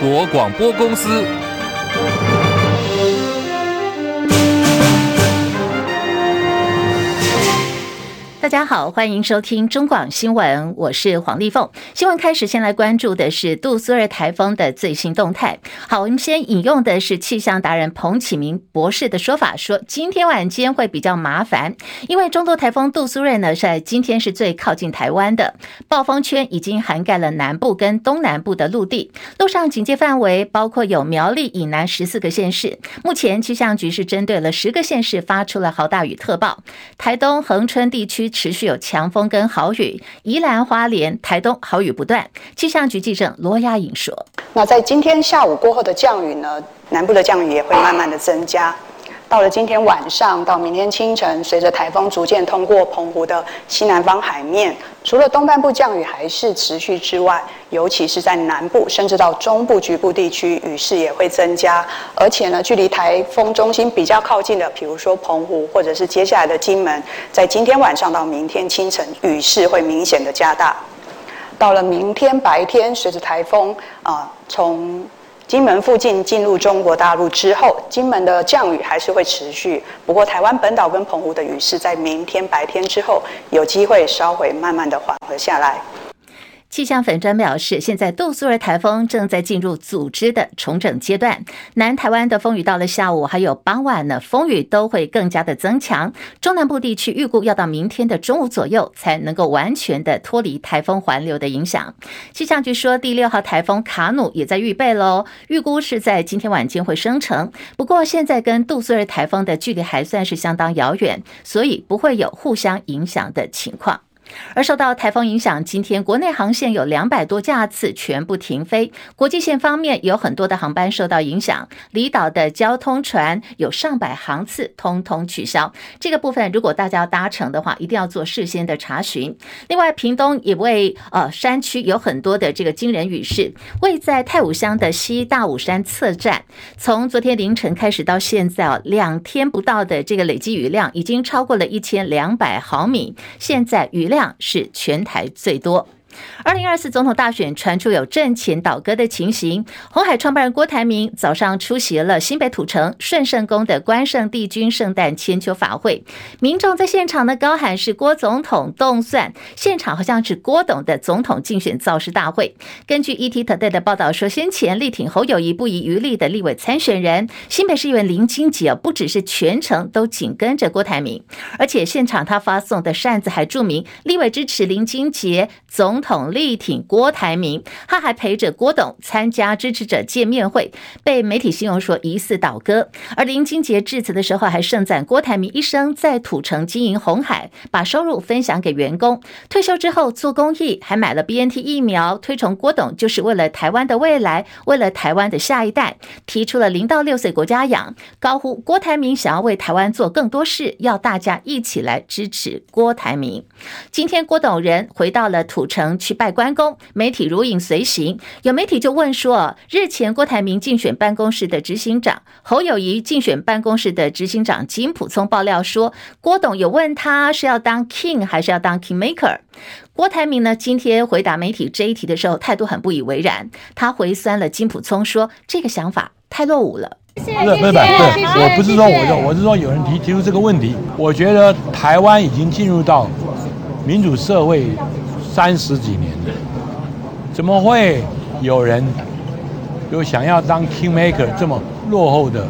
国广播公司。大家好，欢迎收听中广新闻，我是黄丽凤。新闻开始，先来关注的是杜苏芮台风的最新动态。好，我们先引用的是气象达人彭启明博士的说法，说今天晚间会比较麻烦，因为中度台风杜苏芮呢，在今天是最靠近台湾的，暴风圈已经涵盖了南部跟东南部的陆地，陆上警戒范围包括有苗栗以南十四个县市。目前气象局是针对了十个县市发出了豪大雨特报，台东恒春地区。持续有强风跟豪雨，宜兰花莲、台东豪雨不断。气象局记者罗亚颖说：“那在今天下午过后的降雨呢，南部的降雨也会慢慢的增加。”到了今天晚上到明天清晨，随着台风逐渐通过澎湖的西南方海面，除了东半部降雨还是持续之外，尤其是在南部，甚至到中部局部地区，雨势也会增加。而且呢，距离台风中心比较靠近的，比如说澎湖或者是接下来的金门，在今天晚上到明天清晨，雨势会明显的加大。到了明天白天，随着台风啊从金门附近进入中国大陆之后，金门的降雨还是会持续。不过，台湾本岛跟澎湖的雨势在明天白天之后，有机会稍微慢慢的缓和下来。气象粉专表示，现在杜苏尔台风正在进入组织的重整阶段。南台湾的风雨到了下午还有傍晚呢，风雨都会更加的增强。中南部地区预估要到明天的中午左右才能够完全的脱离台风环流的影响。气象局说，第六号台风卡努也在预备喽，预估是在今天晚间会生成。不过现在跟杜苏尔台风的距离还算是相当遥远，所以不会有互相影响的情况。而受到台风影响，今天国内航线有两百多架次全部停飞，国际线方面有很多的航班受到影响，离岛的交通船有上百航次通通取消。这个部分如果大家要搭乘的话，一定要做事先的查询。另外，屏东也为呃山区有很多的这个惊人雨势，位在太武乡的西大武山测站，从昨天凌晨开始到现在哦，两天不到的这个累积雨量已经超过了一千两百毫米，现在雨量。是全台最多。二零二四总统大选传出有阵前倒戈的情形，红海创办人郭台铭早上出席了新北土城顺圣宫的关圣帝君圣诞千秋法会，民众在现场呢高喊是郭总统动算，现场好像是郭董的总统竞选造势大会。根据 ETtoday 的报道说，先前力挺侯友谊不遗余力的立委参选人新北市议员林清杰，不只是全程都紧跟着郭台铭，而且现场他发送的扇子还注明立委支持林清杰总。统力挺郭台铭，他还陪着郭董参加支持者见面会，被媒体形容说疑似倒戈。而林金杰致辞的时候还盛赞郭台铭一生在土城经营红海，把收入分享给员工，退休之后做公益，还买了 BNT 疫苗，推崇郭董就是为了台湾的未来，为了台湾的下一代，提出了零到六岁国家养，高呼郭台铭想要为台湾做更多事，要大家一起来支持郭台铭。今天郭董人回到了土城。去拜关公，媒体如影随形。有媒体就问说，日前郭台铭竞选办公室的执行长侯友谊竞选办公室的执行长金普聪爆料说，郭董有问他是要当 king 还是要当 kingmaker。郭台铭呢，今天回答媒体这一题的时候，态度很不以为然。他回酸了金普聪说，这个想法太落伍了。不是，不是，对，我不是说我，我是说有人提提出这个问题。我觉得台湾已经进入到民主社会。三十几年了，怎么会有人有想要当 kingmaker 这么落后的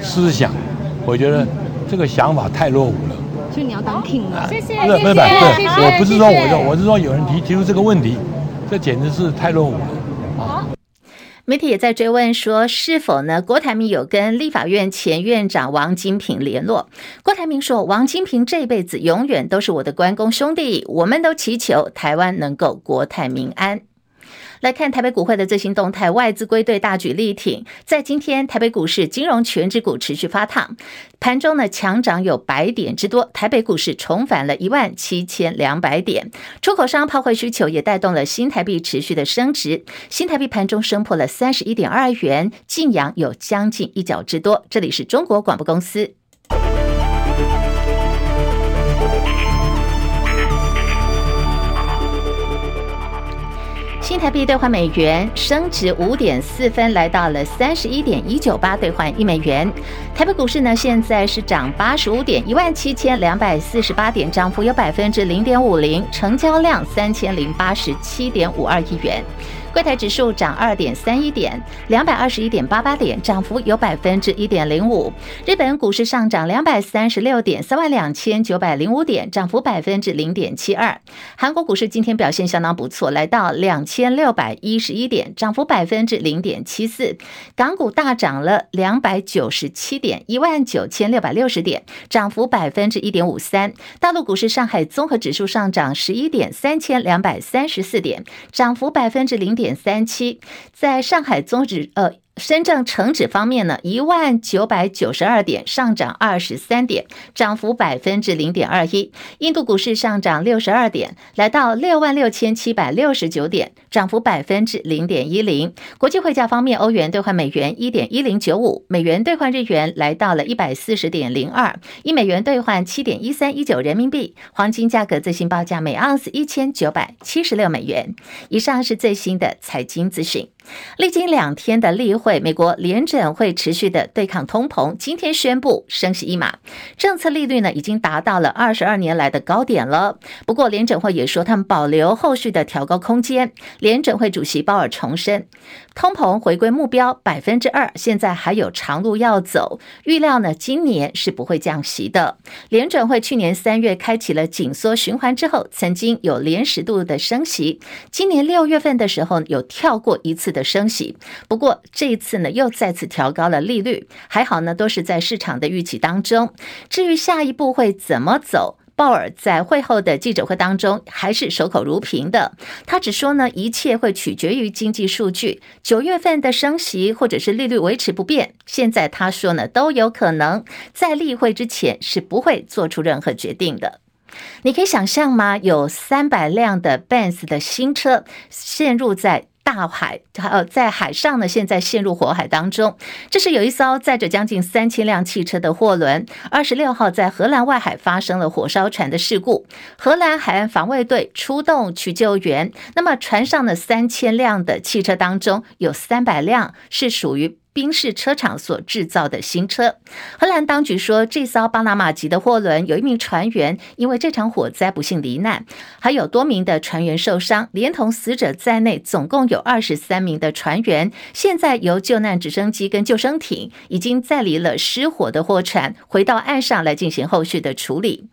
思想？我觉得这个想法太落伍了。所以你要当 king 啊？谢谢，不是，不是，不是，我不是说我，我是说有人提提出这个问题，这简直是太落伍了。媒体也在追问说，是否呢？郭台铭有跟立法院前院长王金平联络？郭台铭说，王金平这辈子永远都是我的关公兄弟，我们都祈求台湾能够国泰民安。来看台北股会的最新动态，外资归队大举力挺，在今天台北股市金融权值股持续发烫，盘中呢强涨有百点之多，台北股市重返了一万七千两百点，出口商抛汇需求也带动了新台币持续的升值，新台币盘中升破了三十一点二元，晋阳有将近一角之多。这里是中国广播公司。新台币兑换美元升值五点四分，来到了三十一点一九八兑换一美元。台北股市呢，现在是涨八十五点，一万七千两百四十八点，涨幅有百分之零点五零，成交量三千零八十七点五二亿元。柜台指数涨二点三一点，两百二十一点八八点，涨幅有百分之一点零五。日本股市上涨两百三十六点，三万两千九百零五点，涨幅百分之零点七二。韩国股市今天表现相当不错，来到两千六百一十一点，涨幅百分之零点七四。港股大涨了两百九十七点，一万九千六百六十点，涨幅百分之一点五三。大陆股市上海综合指数上涨十一点，三千两百三十四点，涨幅百分之零点三七，在上海综指呃。深圳成指方面呢，一万九百九十二点，上涨二十三点，涨幅百分之零点二一。印度股市上涨六十二点，来到六万六千七百六十九点，涨幅百分之零点一零。国际汇价方面，欧元兑换美元一点一零九五，美元兑换日元来到了一百四十点零二，一美元兑换七点一三一九人民币。黄金价格最新报价每盎司一千九百七十六美元。以上是最新的财经资讯。历经两天的例会，美国联准会持续的对抗通膨，今天宣布升息一码，政策利率呢已经达到了二十二年来的高点了。不过联准会也说，他们保留后续的调高空间。联准会主席鲍尔重申，通膨回归目标百分之二，现在还有长路要走，预料呢今年是不会降息的。联准会去年三月开启了紧缩循环之后，曾经有连十度的升息，今年六月份的时候有跳过一次的。升息，不过这一次呢又再次调高了利率，还好呢都是在市场的预期当中。至于下一步会怎么走，鲍尔在会后的记者会当中还是守口如瓶的，他只说呢一切会取决于经济数据，九月份的升息或者是利率维持不变，现在他说呢都有可能，在例会之前是不会做出任何决定的。你可以想象吗？有三百辆的 Benz 的新车陷入在。大海，呃在海上呢，现在陷入火海当中。这是有一艘载着将近三千辆汽车的货轮，二十六号在荷兰外海发生了火烧船的事故。荷兰海岸防卫队出动去救援。那么船上的三千辆的汽车当中，有三百辆是属于。宾士车厂所制造的新车。荷兰当局说，这艘巴拿马籍的货轮有一名船员因为这场火灾不幸罹难，还有多名的船员受伤，连同死者在内，总共有二十三名的船员。现在由救难直升机跟救生艇已经载离了失火的货船，回到岸上来进行后续的处理。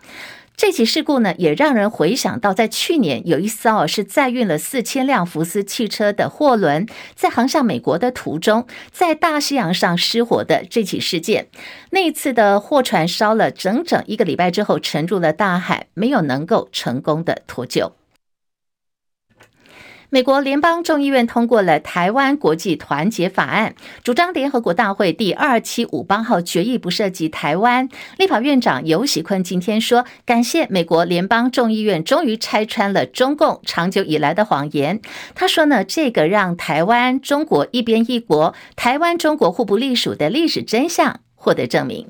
这起事故呢，也让人回想到，在去年有一艘是载运了四千辆福斯汽车的货轮，在航向美国的途中，在大西洋上失火的这起事件。那一次的货船烧了整整一个礼拜之后，沉入了大海，没有能够成功的脱救。美国联邦众议院通过了《台湾国际团结法案》，主张联合国大会第二七五八号决议不涉及台湾。立法院长游喜坤今天说，感谢美国联邦众议院终于拆穿了中共长久以来的谎言。他说呢，这个让台湾、中国一边一国，台湾、中国互不隶属的历史真相。获得证明，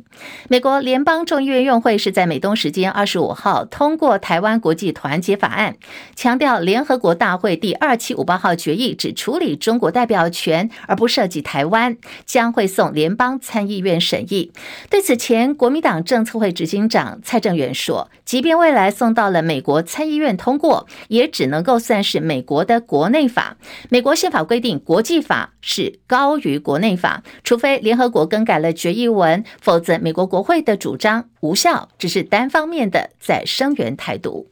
美国联邦众议院院会是在美东时间二十五号通过《台湾国际团结法案》，强调联合国大会第二七五八号决议只处理中国代表权，而不涉及台湾，将会送联邦参议院审议。对此前国民党政策会执行长蔡正元说，即便未来送到了美国参议院通过，也只能够算是美国的国内法。美国宪法规定，国际法是高于国内法，除非联合国更改了决议文。文否则，美国国会的主张无效，只是单方面的在声援台独。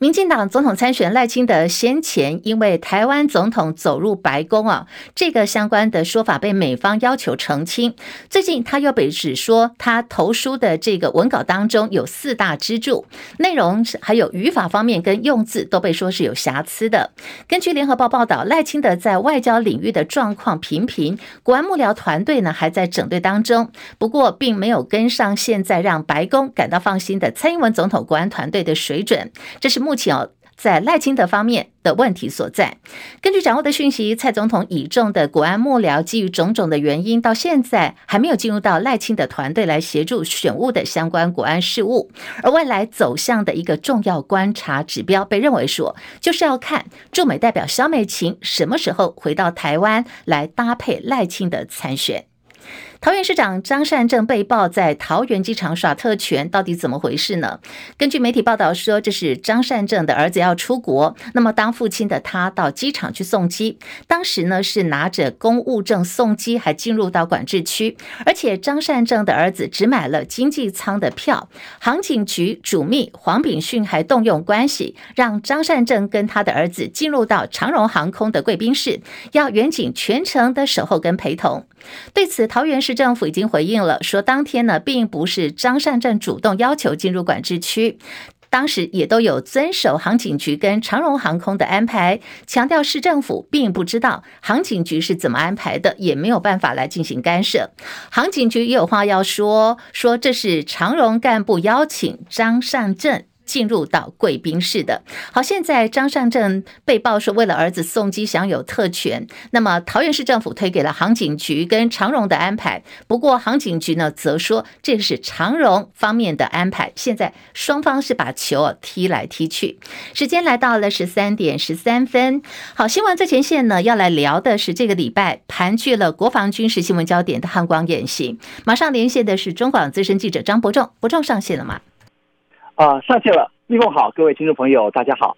民进党总统参选赖清德先前因为台湾总统走入白宫啊，这个相关的说法被美方要求澄清。最近他又被指说他投书的这个文稿当中有四大支柱，内容还有语法方面跟用字都被说是有瑕疵的。根据联合报报道，赖清德在外交领域的状况平平，国安幕僚团队呢还在整队当中，不过并没有跟上现在让白宫感到放心的蔡英文总统国安团队的水准。这是目。目前哦，在赖清德方面的问题所在。根据掌握的讯息，蔡总统倚重的国安幕僚，基于种种的原因，到现在还没有进入到赖清德团队来协助选务的相关国安事务。而未来走向的一个重要观察指标，被认为说就是要看驻美代表萧美琴什么时候回到台湾来搭配赖清德参选。桃园市长张善政被曝在桃园机场耍特权，到底怎么回事呢？根据媒体报道说，这是张善政的儿子要出国，那么当父亲的他到机场去送机，当时呢是拿着公务证送机，还进入到管制区，而且张善政的儿子只买了经济舱的票，航警局主秘黄炳训还动用关系，让张善政跟他的儿子进入到长荣航空的贵宾室，要远警全程的守候跟陪同。对此，桃园市市政府已经回应了，说当天呢，并不是张善政主动要求进入管制区，当时也都有遵守航警局跟长荣航空的安排，强调市政府并不知道航警局是怎么安排的，也没有办法来进行干涉。航警局也有话要说，说这是长荣干部邀请张善政。进入到贵宾室的。好，现在张善政被曝说为了儿子送机享有特权，那么桃园市政府推给了航警局跟长荣的安排。不过航警局呢则说这是长荣方面的安排。现在双方是把球踢来踢去。时间来到了十三点十三分。好，新闻最前线呢要来聊的是这个礼拜盘踞了国防军事新闻焦点的汉光演习。马上连线的是中广资深记者张伯仲，伯仲上线了吗？啊，上线了，立峰好，各位听众朋友，大家好。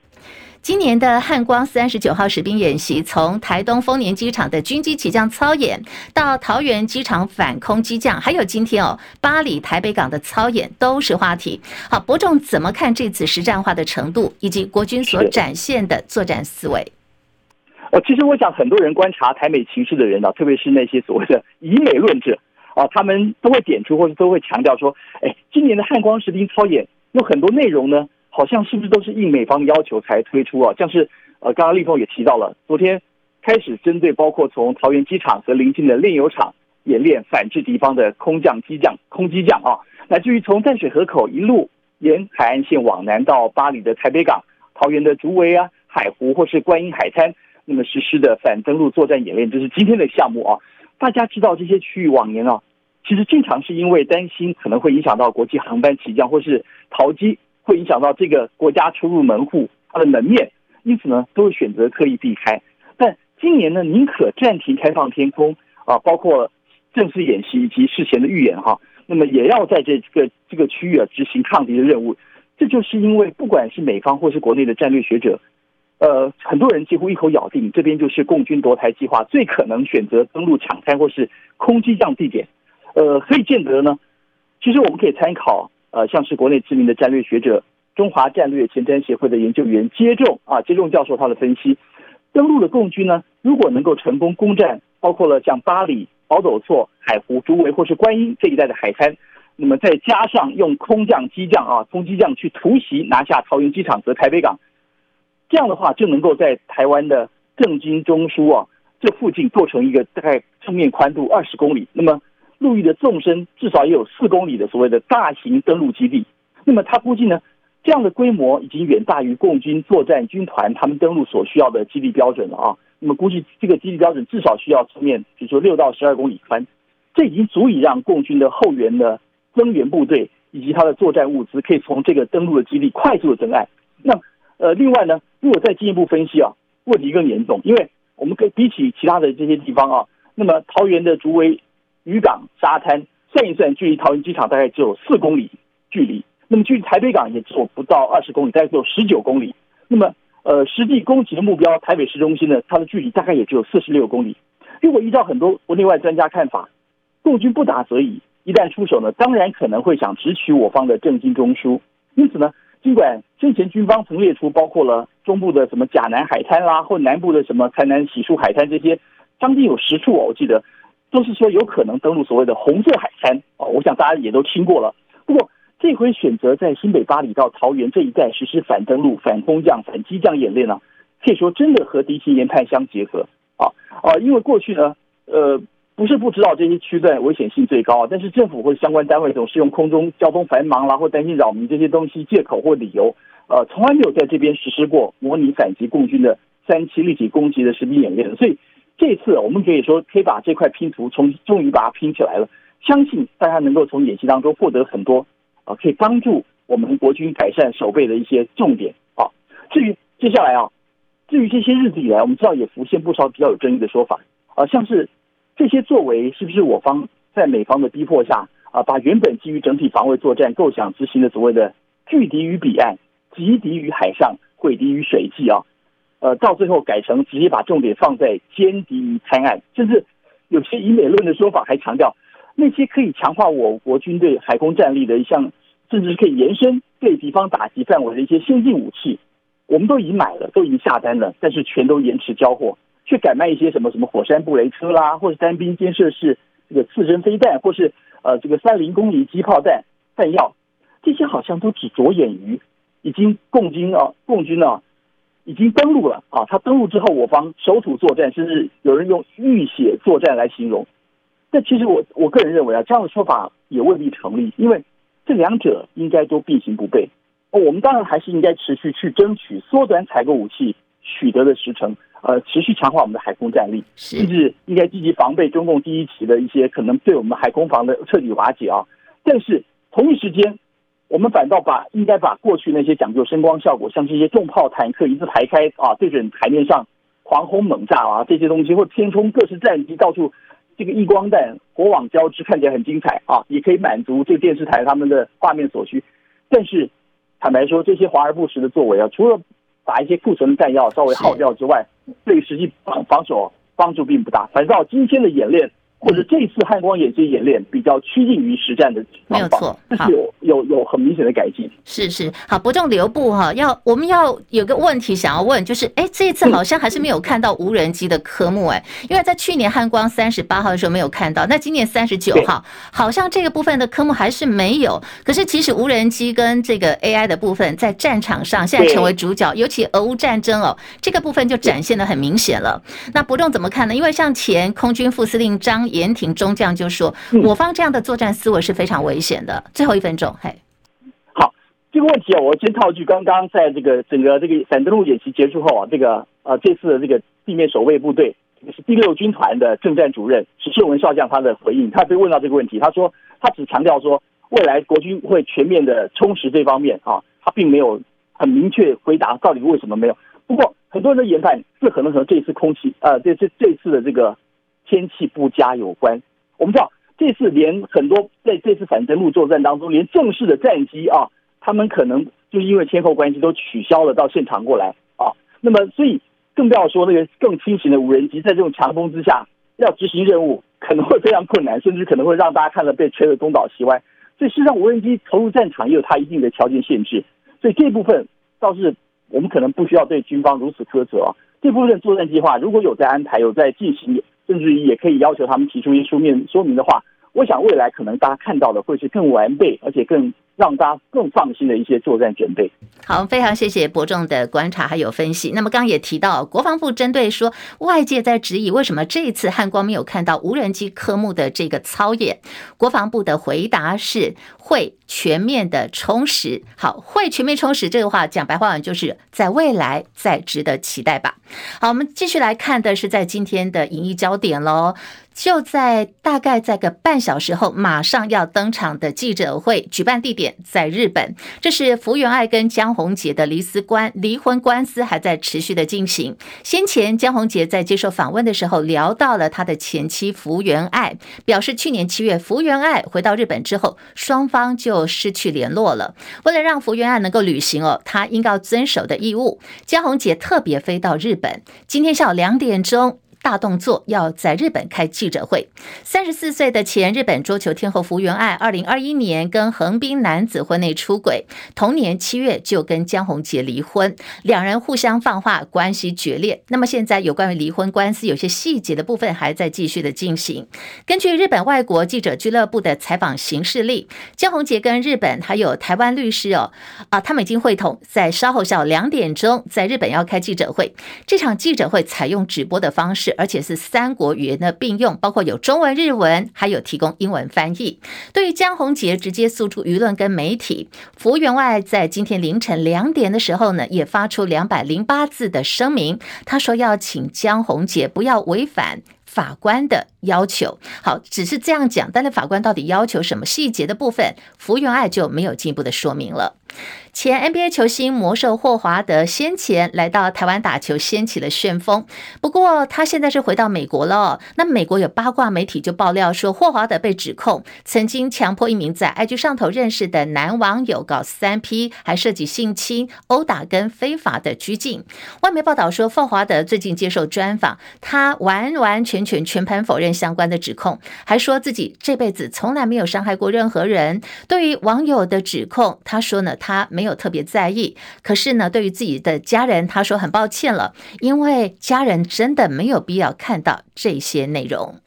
今年的汉光三十九号实兵演习，从台东丰年机场的军机起降操演，到桃园机场反空机降，还有今天哦，巴黎台北港的操演，都是话题。好，伯仲怎么看这次实战化的程度，以及国军所展现的作战思维？呃，其实我想，很多人观察台美情势的人呢，特别是那些所谓的以美论者啊，他们都会点出，或者都会强调说，哎，今年的汉光实兵操演。有很多内容呢，好像是不是都是应美方要求才推出啊？像是呃，刚刚立峰也提到了，昨天开始针对包括从桃园机场和邻近的炼油厂演练反制敌方的空降机降、空机降啊，乃至于从淡水河口一路沿海岸线往南到八里的台北港、桃园的竹围啊、海湖或是观音海滩，那么实施的反登陆作战演练，这是今天的项目啊。大家知道这些区域往年啊。其实经常是因为担心可能会影响到国际航班起降，或是逃机会影响到这个国家出入门户它的门面，因此呢都会选择刻意避开。但今年呢宁可暂停开放天空啊，包括正式演习以及事前的预演哈，那么也要在这个这个区域啊执行抗敌的任务。这就是因为不管是美方或是国内的战略学者，呃，很多人几乎一口咬定这边就是共军夺台计划最可能选择登陆抢滩或是空机降地点。呃，可以见得呢，其实我们可以参考，呃，像是国内知名的战略学者、中华战略前瞻协会的研究员接种啊，接种教授他的分析，登陆的共军呢，如果能够成功攻占，包括了像八里、宝斗厝、海湖、竹围或是观音这一带的海滩，那么再加上用空降机降啊，空机降去突袭拿下桃园机场和台北港，这样的话就能够在台湾的政经中枢啊这附近构成一个大概正面宽度二十公里，那么。陆域的纵深至少也有四公里的所谓的大型登陆基地，那么他估计呢，这样的规模已经远大于共军作战军团他们登陆所需要的基地标准了啊。那么估计这个基地标准至少需要出面，比如说六到十二公里宽，这已经足以让共军的后援的增援部队以及他的作战物资可以从这个登陆的基地快速的登岸。那呃，另外呢，如果再进一步分析啊，问题更严重，因为我们可以比起其他的这些地方啊，那么桃园的竹围。渔港沙滩算一算，距离桃园机场大概只有四公里距离。那么距离台北港也只有不到二十公里，大概只有十九公里。那么，呃，实际攻击的目标台北市中心呢，它的距离大概也只有四十六公里。如果依照很多国内外专家看法，共军不打则已，一旦出手呢，当然可能会想直取我方的政经中枢。因此呢，尽管先前军方曾列出包括了中部的什么甲南海滩啦，或南部的什么台南洗漱海滩这些，将近有十处我记得。都是说有可能登陆所谓的红色海滩啊，我想大家也都听过了。不过这回选择在新北八里到桃园这一带实施反登陆、反空降、反机降演练呢，可以说真的和敌情研判相结合啊啊！因为过去呢，呃，不是不知道这些区段危险性最高，但是政府或相关单位总是用空中交通繁忙啦，或担心扰民这些东西借口或理由呃，从来没有在这边实施过模拟反击共军的三期立体攻击的实兵演练，所以这次我们可以说可以把这块拼图从终于把它拼起来了。相信大家能够从演习当中获得很多啊，可以帮助我们国军改善守备的一些重点啊。至于接下来啊，至于这些日子以来，我们知道也浮现不少比较有争议的说法啊，像是这些作为是不是我方在美方的逼迫下啊，把原本基于整体防卫作战构想执行的所谓的拒敌于彼岸。击敌于海上，毁敌于水际啊，呃，到最后改成直接把重点放在歼敌于滩岸，甚至有些以美论的说法还强调，那些可以强化我国军队海空战力的一项，甚至是可以延伸对敌方打击范围的一些先进武器，我们都已经买了，都已经下单了，但是全都延迟交货，却改卖一些什么什么火山布雷车啦，或是单兵肩射式这个刺针飞弹，或是呃这个三零公里机炮弹弹药，这些好像都只着眼于。已经共军啊，共军啊，已经登陆了啊！他登陆之后，我方守土作战，甚至有人用浴血作战来形容。但其实我我个人认为啊，这样的说法也未必成立，因为这两者应该都并行不悖。哦，我们当然还是应该持续去争取缩短采购武器取得的时程，呃，持续强化我们的海空战力，甚至应该积极防备中共第一期的一些可能对我们海空防的彻底瓦解啊。但是同一时间。我们反倒把应该把过去那些讲究声光效果，像这些重炮坦克一字排开啊，对准海面上狂轰猛炸啊，这些东西或填充各式战机，到处这个一光弹、火网交织，看起来很精彩啊，也可以满足这个电视台他们的画面所需。但是坦白说，这些华而不实的作为啊，除了把一些库存的弹药稍微耗掉之外，对实际防防守帮助并不大。反倒今天的演练。或者这次汉光演习演练比较趋近于实战的，没有错，是有有有很明显的改进。是是，好，伯仲留步哈，要我们要有个问题想要问，就是哎，这一次好像还是没有看到无人机的科目哎，因为在去年汉光三十八号的时候没有看到，那今年三十九号好像这个部分的科目还是没有。可是其实无人机跟这个 AI 的部分在战场上现在成为主角，尤其俄乌战争哦，这个部分就展现的很明显了。那伯仲怎么看呢？因为像前空军副司令张。严挺中将就说：“我方这样的作战思维是非常危险的。”最后一分钟，嘿，好，这个问题啊，我先套句刚刚在这个整个这个反登陆演习结束后啊，这个呃，这次的这个地面守卫部队，这个是第六军团的政战主任史秀文少将他的回应，他被问到这个问题，他说他只强调说未来国军会全面的充实这方面啊，他并没有很明确回答到底为什么没有。不过很多人的研判是可能和这次空气呃，这这这次的这个。天气不佳有关，我们知道这次连很多在这次反登陆作战当中，连正式的战机啊，他们可能就是因为天候关系都取消了到现场过来啊。那么，所以更不要说那个更轻型的无人机，在这种强风之下要执行任务，可能会非常困难，甚至可能会让大家看了被吹得东倒西歪。所以，事实上，无人机投入战场也有它一定的条件限制。所以，这部分倒是我们可能不需要对军方如此苛责啊。这部分作战计划如果有在安排，有在进行。甚至于也可以要求他们提出一些书面说明的话，我想未来可能大家看到的会是更完备，而且更让大家更放心的一些作战准备。好，非常谢谢伯仲的观察还有分析。那么刚刚也提到，国防部针对说外界在质疑为什么这一次汉光没有看到无人机科目的这个操演，国防部的回答是会全面的充实。好，会全面充实这个话讲白话文就是在未来再值得期待吧。好，我们继续来看的是在今天的影艺焦点喽。就在大概在个半小时后，马上要登场的记者会，举办地点在日本。这是福原爱跟江宏杰的离司官离婚官司还在持续的进行。先前江宏杰在接受访问的时候聊到了他的前妻福原爱，表示去年七月福原爱回到日本之后，双方就失去联络了。为了让福原爱能够履行哦，他应该遵守的义务，江宏杰特别飞到日本，今天下午两点钟。大动作要在日本开记者会。三十四岁的前日本桌球天后福原爱，二零二一年跟横滨男子婚内出轨，同年七月就跟江宏杰离婚，两人互相放话，关系决裂。那么现在有关于离婚官司，有些细节的部分还在继续的进行。根据日本外国记者俱乐部的采访行事例，江宏杰跟日本还有台湾律师哦啊，他们已经会同，在稍后下午两点钟在日本要开记者会。这场记者会采用直播的方式。而且是三国语言的并用，包括有中文、日文，还有提供英文翻译。对于江宏杰直接诉诸舆论跟媒体，福原爱在今天凌晨两点的时候呢，也发出两百零八字的声明，他说要请江宏杰不要违反。法官的要求，好，只是这样讲，但是法官到底要求什么细节的部分，福原爱就没有进一步的说明了。前 NBA 球星魔兽霍华德先前来到台湾打球，掀起了旋风。不过他现在是回到美国了。那美国有八卦媒体就爆料说，霍华德被指控曾经强迫一名在 IG 上头认识的男网友搞三 P，还涉及性侵、殴打跟非法的拘禁。外媒报道说，霍华德最近接受专访，他完完全全全盘否认相关的指控，还说自己这辈子从来没有伤害过任何人。对于网友的指控，他说呢，他没没有特别在意，可是呢，对于自己的家人，他说很抱歉了，因为家人真的没有必要看到这些内容。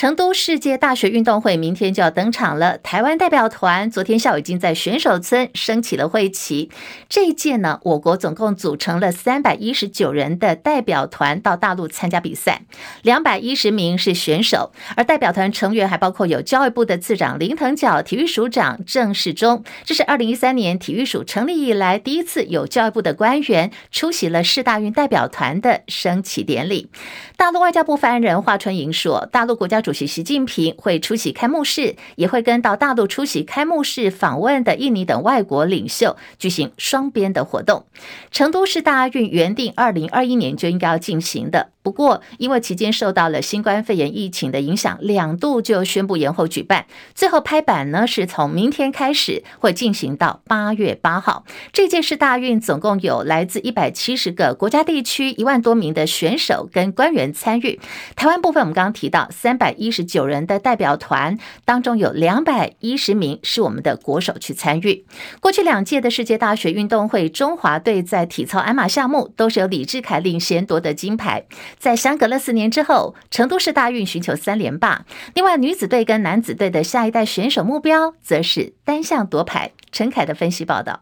成都世界大学运动会明天就要登场了。台湾代表团昨天下午已经在选手村升起了会旗。这一届呢，我国总共组成了三百一十九人的代表团到大陆参加比赛，两百一十名是选手，而代表团成员还包括有教育部的次长林腾蛟、体育署长郑世忠。这是二零一三年体育署成立以来第一次有教育部的官员出席了世大运代表团的升旗典礼。大陆外交部发言人华春莹说，大陆国家主主席习近平会出席开幕式，也会跟到大陆出席开幕式访问的印尼等外国领袖举行双边的活动。成都市大运原定二零二一年就应该要进行的。不过，因为期间受到了新冠肺炎疫情的影响，两度就宣布延后举办。最后拍板呢，是从明天开始会进行到八月八号。这届是大运总共有来自一百七十个国家地区一万多名的选手跟官员参与。台湾部分，我们刚刚提到三百一十九人的代表团当中，有两百一十名是我们的国手去参与。过去两届的世界大学运动会，中华队在体操鞍马项目都是由李智凯领衔夺得金牌。在相隔了四年之后，成都市大运寻求三连霸。另外，女子队跟男子队的下一代选手目标，则是单项夺牌。陈凯的分析报道。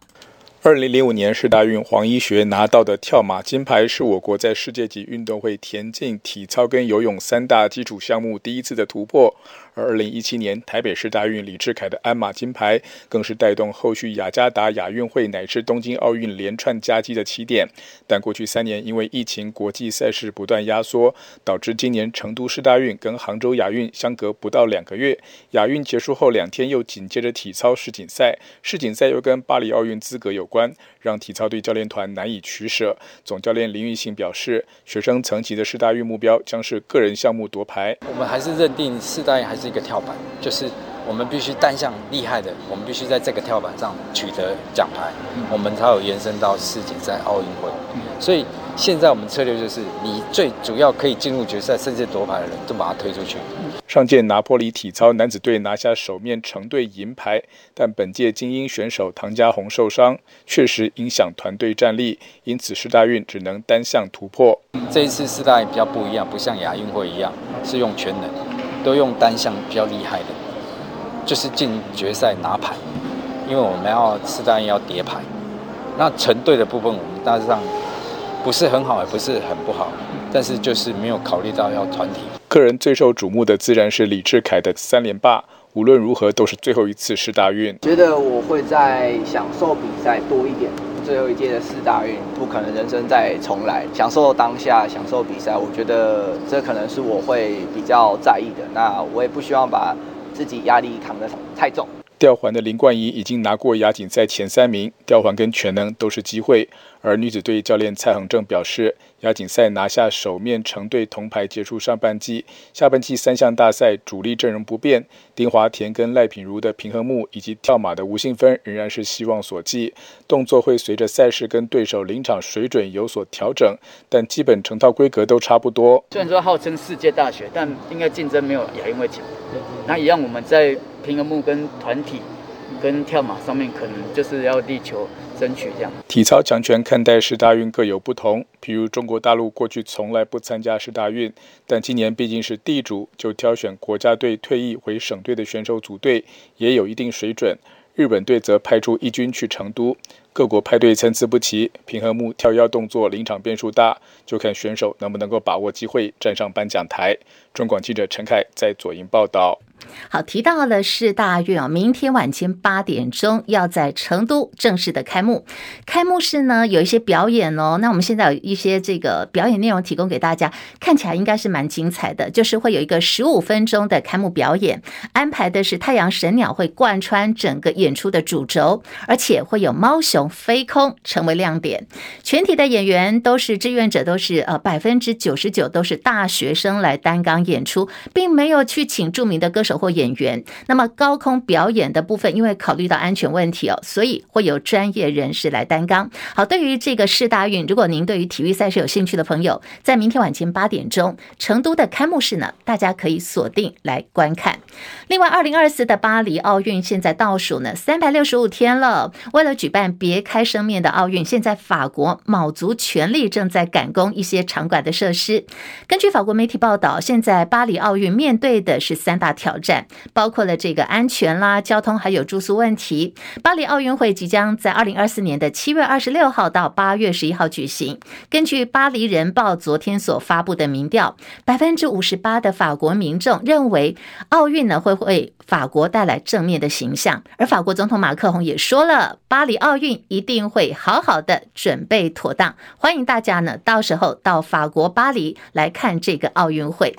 二零零五年世大运，黄一学拿到的跳马金牌，是我国在世界级运动会田径、体操跟游泳三大基础项目第一次的突破。而二零一七年台北市大运李志凯的鞍马金牌，更是带动后续雅加达亚运会乃至东京奥运连串夹击的起点。但过去三年因为疫情，国际赛事不断压缩，导致今年成都市大运跟杭州亚运相隔不到两个月。亚运结束后两天又紧接着体操世锦赛，世锦赛又跟巴黎奥运资格有关，让体操队教练团难以取舍。总教练林玉信表示，学生层级的世大运目标将是个人项目夺牌。我们还是认定世大运还是。一个跳板，就是我们必须单项厉害的，我们必须在这个跳板上取得奖牌，我们才有延伸到世锦赛、奥运会。所以现在我们策略就是，你最主要可以进入决赛甚至夺牌的人都把他推出去。上届拿破里体操男子队拿下首面成队银牌，但本届精英选手唐家红受伤，确实影响团队战力，因此世大运只能单项突破。这一次世大运比较不一样，不像亚运会一样是用全能。都用单项比较厉害的，就是进决赛拿牌，因为我们要四大运要叠牌。那成队的部分，我们大致上不是很好，也不是很不好，但是就是没有考虑到要团体。个人最受瞩目的自然是李志凯的三连霸，无论如何都是最后一次世大运。觉得我会在享受比赛多一点。最后一届的世大运，不可能人生再重来，享受当下，享受比赛，我觉得这可能是我会比较在意的。那我也不希望把自己压力扛得太重。吊环的林冠仪已经拿过亚锦赛前三名，吊环跟全能都是机会。而女子队教练蔡恒正表示，亚锦赛拿下首面成队铜牌，结束上半季，下半季三项大赛主力阵容不变，丁华田跟赖品如的平衡木以及跳马的吴信芬仍然是希望所寄，动作会随着赛事跟对手临场水准有所调整，但基本成套规格都差不多。虽然说号称世界大学，但应该竞争没有亚运会强。那一样我们在平衡木跟团体跟跳马上面，可能就是要力求。争取这样。体操强权看待世大运各有不同，譬如中国大陆过去从来不参加世大运，但今年毕竟是地主，就挑选国家队退役回省队的选手组队，也有一定水准。日本队则派出一军去成都。各国派队参差不齐，平衡木跳跃动作临场变数大，就看选手能不能够把握机会站上颁奖台。中广记者陈凯在左营报道。好，提到了世大运啊，明天晚间八点钟要在成都正式的开幕。开幕式呢有一些表演哦，那我们现在有一些这个表演内容提供给大家，看起来应该是蛮精彩的。就是会有一个十五分钟的开幕表演，安排的是太阳神鸟会贯穿整个演出的主轴，而且会有猫熊飞空成为亮点。全体的演员都是志愿者，都是呃百分之九十九都是大学生来担纲演出，并没有去请著名的歌手。或演员，那么高空表演的部分，因为考虑到安全问题哦，所以会有专业人士来担纲。好，对于这个世大运，如果您对于体育赛事有兴趣的朋友，在明天晚间八点钟，成都的开幕式呢，大家可以锁定来观看。另外，二零二四的巴黎奥运现在倒数呢三百六十五天了，为了举办别开生面的奥运，现在法国卯足全力正在赶工一些场馆的设施。根据法国媒体报道，现在在巴黎奥运面对的是三大挑战。包括了这个安全啦、交通还有住宿问题。巴黎奥运会即将在二零二四年的七月二十六号到八月十一号举行。根据《巴黎人报》昨天所发布的民调，百分之五十八的法国民众认为奥运呢会为法国带来正面的形象。而法国总统马克宏也说了，巴黎奥运一定会好好的准备妥当，欢迎大家呢到时候到法国巴黎来看这个奥运会。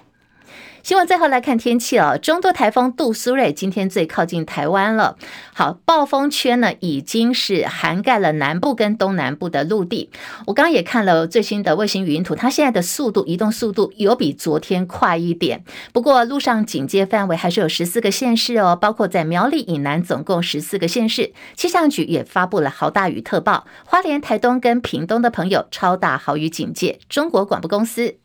新闻最后来看天气哦，中度台风杜苏芮今天最靠近台湾了。好，暴风圈呢已经是涵盖了南部跟东南部的陆地。我刚刚也看了最新的卫星云图，它现在的速度移动速度有比昨天快一点。不过路上警戒范围还是有十四个县市哦，包括在苗栗以南总共十四个县市。气象局也发布了豪大雨特报，花莲、台东跟屏东的朋友超大豪雨警戒。中国广播公司。